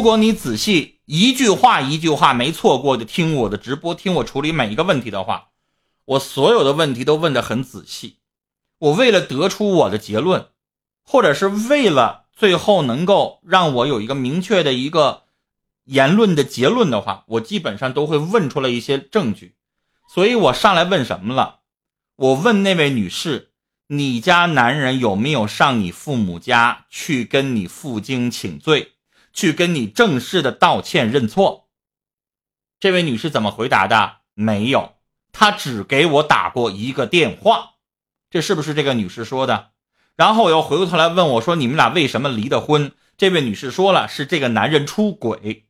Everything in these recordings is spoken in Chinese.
如果你仔细一句话一句话没错过的听我的直播，听我处理每一个问题的话，我所有的问题都问得很仔细。我为了得出我的结论，或者是为了最后能够让我有一个明确的一个言论的结论的话，我基本上都会问出来一些证据。所以我上来问什么了？我问那位女士：“你家男人有没有上你父母家去跟你负荆请罪？”去跟你正式的道歉认错。这位女士怎么回答的？没有，她只给我打过一个电话。这是不是这个女士说的？然后我又回过头来问我说：“你们俩为什么离的婚？”这位女士说了：“是这个男人出轨。”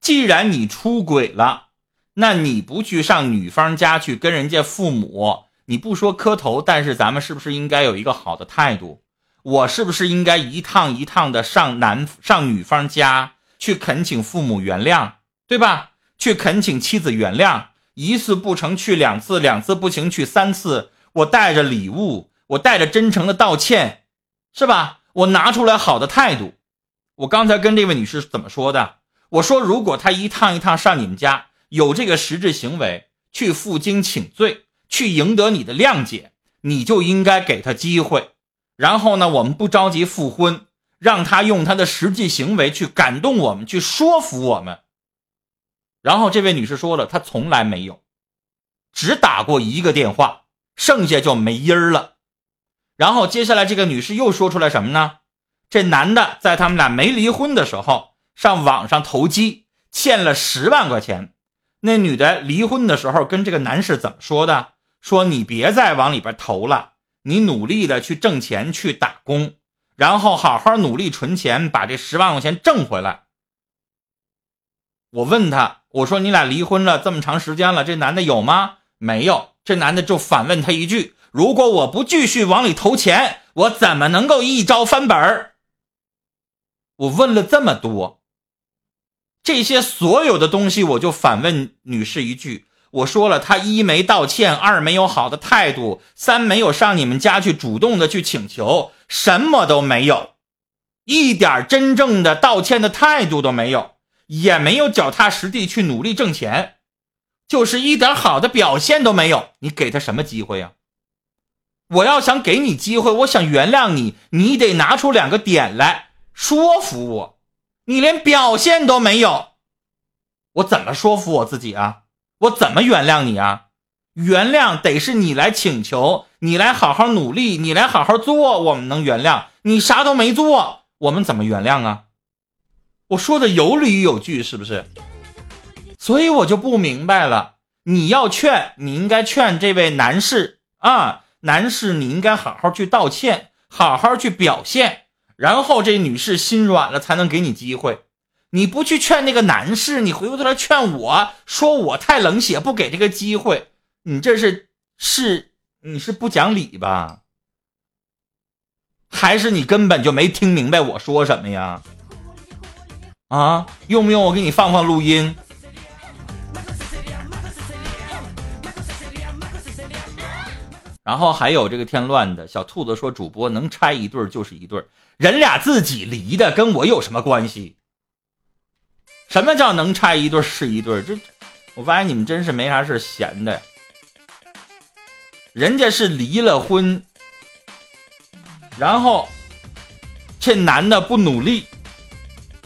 既然你出轨了，那你不去上女方家去跟人家父母，你不说磕头，但是咱们是不是应该有一个好的态度？我是不是应该一趟一趟的上男上女方家去恳请父母原谅，对吧？去恳请妻子原谅，一次不成去两次，两次不行去三次。我带着礼物，我带着真诚的道歉，是吧？我拿出来好的态度。我刚才跟这位女士怎么说的？我说，如果她一趟一趟上你们家，有这个实质行为，去负荆请罪，去赢得你的谅解，你就应该给她机会。然后呢，我们不着急复婚，让他用他的实际行为去感动我们，去说服我们。然后这位女士说了，她从来没有，只打过一个电话，剩下就没音儿了。然后接下来这个女士又说出来什么呢？这男的在他们俩没离婚的时候，上网上投机欠了十万块钱。那女的离婚的时候跟这个男士怎么说的？说你别再往里边投了。你努力的去挣钱去打工，然后好好努力存钱，把这十万块钱挣回来。我问他，我说你俩离婚了这么长时间了，这男的有吗？没有。这男的就反问他一句：如果我不继续往里投钱，我怎么能够一招翻本儿？我问了这么多，这些所有的东西，我就反问女士一句。我说了，他一没道歉，二没有好的态度，三没有上你们家去主动的去请求，什么都没有，一点真正的道歉的态度都没有，也没有脚踏实地去努力挣钱，就是一点好的表现都没有。你给他什么机会呀？我要想给你机会，我想原谅你，你得拿出两个点来说服我。你连表现都没有，我怎么说服我自己啊？我怎么原谅你啊？原谅得是你来请求，你来好好努力，你来好好做，我们能原谅你。啥都没做，我们怎么原谅啊？我说的有理有据，是不是？所以我就不明白了。你要劝，你应该劝这位男士啊，男士，你应该好好去道歉，好好去表现，然后这女士心软了，才能给你机会。你不去劝那个男士，你回过头来劝我说我太冷血，不给这个机会，你这是是你是不讲理吧？还是你根本就没听明白我说什么呀？啊，用不用我给你放放录音？然后还有这个添乱的小兔子说，主播能拆一对就是一对，人俩自己离的，跟我有什么关系？什么叫能拆一对是一对？这，我发现你们真是没啥事闲的。人家是离了婚，然后这男的不努力，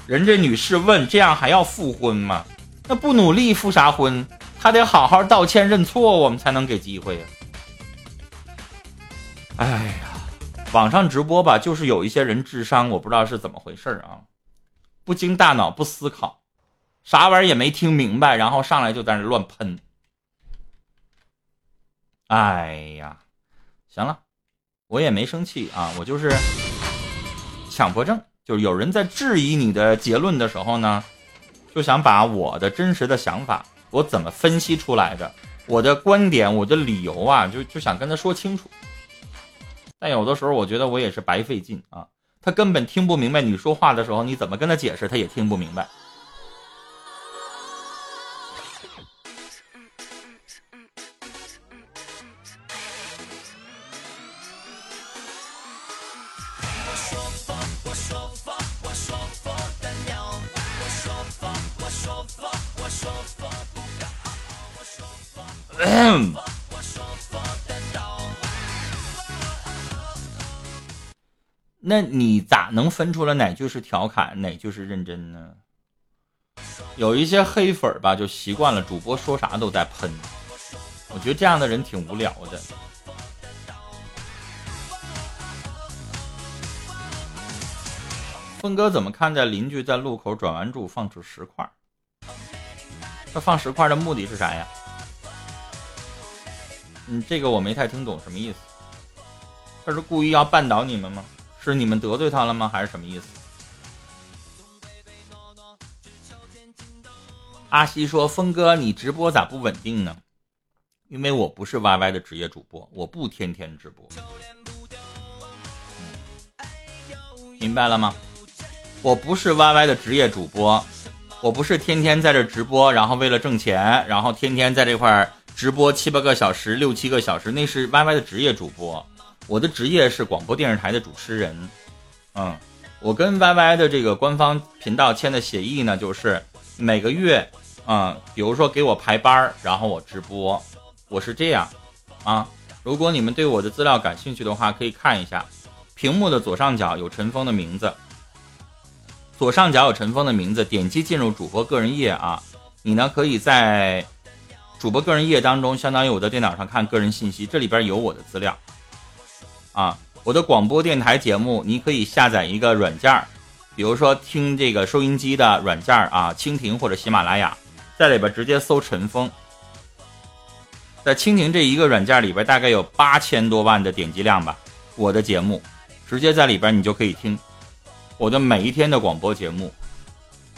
人家女士问：这样还要复婚吗？那不努力复啥婚？他得好好道歉认错，我们才能给机会呀。哎呀，网上直播吧，就是有一些人智商我不知道是怎么回事啊，不经大脑不思考。啥玩意儿也没听明白，然后上来就在那乱喷。哎呀，行了，我也没生气啊，我就是强迫症，就是有人在质疑你的结论的时候呢，就想把我的真实的想法，我怎么分析出来的，我的观点，我的理由啊，就就想跟他说清楚。但有的时候我觉得我也是白费劲啊，他根本听不明白你说话的时候，你怎么跟他解释，他也听不明白。那你咋能分出来哪句是调侃，哪句是认真呢？有一些黑粉吧，就习惯了主播说啥都在喷，我觉得这样的人挺无聊的。峰哥怎么看待邻居在路口转弯处放出石块？他放石块的目的是啥呀？嗯，这个我没太听懂什么意思。他是故意要绊倒你们吗？是你们得罪他了吗？还是什么意思？阿西说：“峰哥，你直播咋不稳定呢？因为我不是 YY 的职业主播，我不天天直播。明白了吗？我不是 YY 的职业主播，我不是天天在这直播，然后为了挣钱，然后天天在这块儿直播七八个小时、六七个小时，那是 YY 的职业主播。”我的职业是广播电视台的主持人，嗯，我跟 YY 的这个官方频道签的协议呢，就是每个月，嗯，比如说给我排班然后我直播，我是这样，啊，如果你们对我的资料感兴趣的话，可以看一下，屏幕的左上角有陈峰的名字，左上角有陈峰的名字，点击进入主播个人页啊，你呢可以在主播个人页当中，相当于我在电脑上看个人信息，这里边有我的资料。啊，我的广播电台节目，你可以下载一个软件儿，比如说听这个收音机的软件儿啊，蜻蜓或者喜马拉雅，在里边直接搜陈峰，在蜻蜓这一个软件里边大概有八千多万的点击量吧，我的节目直接在里边你就可以听我的每一天的广播节目，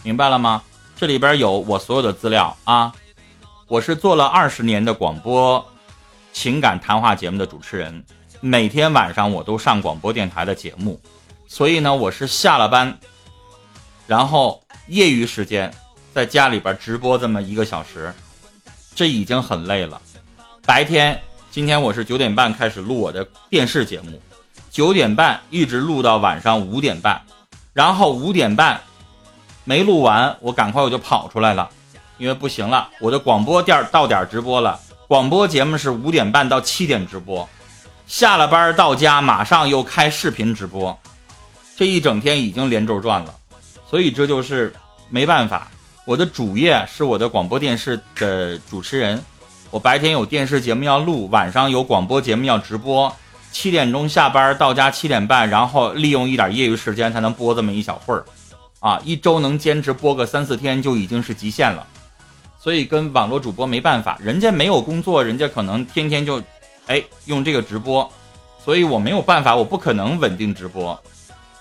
明白了吗？这里边有我所有的资料啊，我是做了二十年的广播情感谈话节目的主持人。每天晚上我都上广播电台的节目，所以呢，我是下了班，然后业余时间在家里边直播这么一个小时，这已经很累了。白天今天我是九点半开始录我的电视节目，九点半一直录到晚上五点半，然后五点半没录完，我赶快我就跑出来了，因为不行了，我的广播店到点直播了，广播节目是五点半到七点直播。下了班到家，马上又开视频直播，这一整天已经连轴转了，所以这就是没办法。我的主业是我的广播电视的主持人，我白天有电视节目要录，晚上有广播节目要直播。七点钟下班到家，七点半，然后利用一点业余时间才能播这么一小会儿，啊，一周能坚持播个三四天就已经是极限了。所以跟网络主播没办法，人家没有工作，人家可能天天就。哎，用这个直播，所以我没有办法，我不可能稳定直播，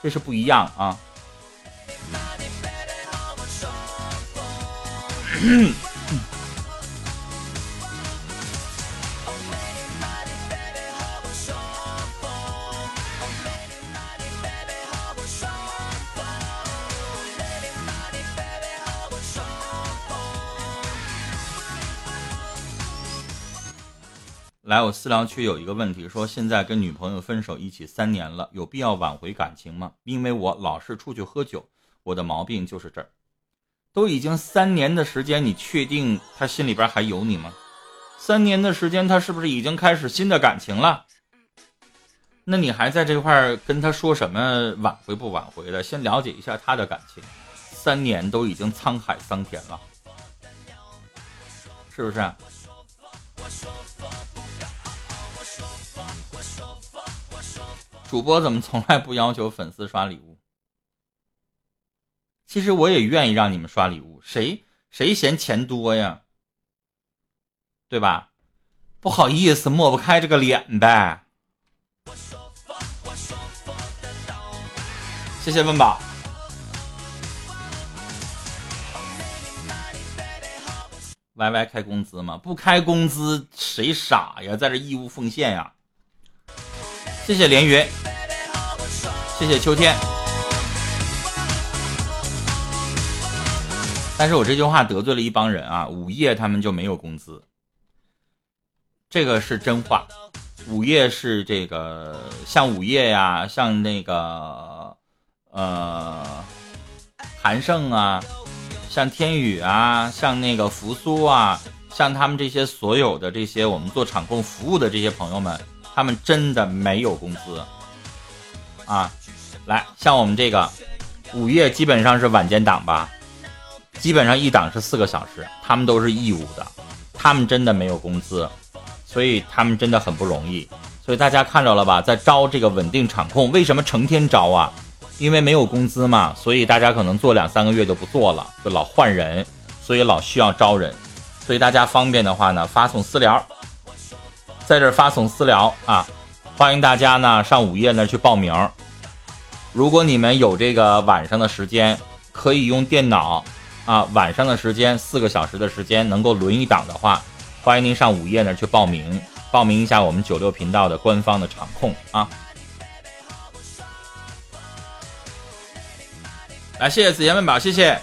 这是不一样啊。来，我私聊区有一个问题，说现在跟女朋友分手一起三年了，有必要挽回感情吗？因为我老是出去喝酒，我的毛病就是这儿。都已经三年的时间，你确定他心里边还有你吗？三年的时间，他是不是已经开始新的感情了？那你还在这块跟他说什么挽回不挽回的？先了解一下他的感情。三年都已经沧海桑田了，是不是？主播怎么从来不要求粉丝刷礼物？其实我也愿意让你们刷礼物，谁谁嫌钱多呀？对吧？不好意思，抹不开这个脸呗。谢谢问宝。Y Y 开工资吗？不开工资谁傻呀？在这义务奉献呀。谢谢连云，谢谢秋天。但是我这句话得罪了一帮人啊！午夜他们就没有工资，这个是真话。午夜是这个，像午夜呀，像那个呃，韩胜啊，像天宇啊，像那个扶苏啊，像他们这些所有的这些我们做场控服务的这些朋友们，他们真的没有工资啊。来，像我们这个午夜基本上是晚间档吧，基本上一档是四个小时，他们都是义务的，他们真的没有工资，所以他们真的很不容易。所以大家看着了吧，在招这个稳定场控，为什么成天招啊？因为没有工资嘛，所以大家可能做两三个月就不做了，就老换人，所以老需要招人。所以大家方便的话呢，发送私聊，在这发送私聊啊，欢迎大家呢上午夜那去报名。如果你们有这个晚上的时间，可以用电脑啊，晚上的时间四个小时的时间能够轮一档的话，欢迎您上午夜那去报名，报名一下我们九六频道的官方的场控啊。来，谢谢紫妍问宝，谢谢。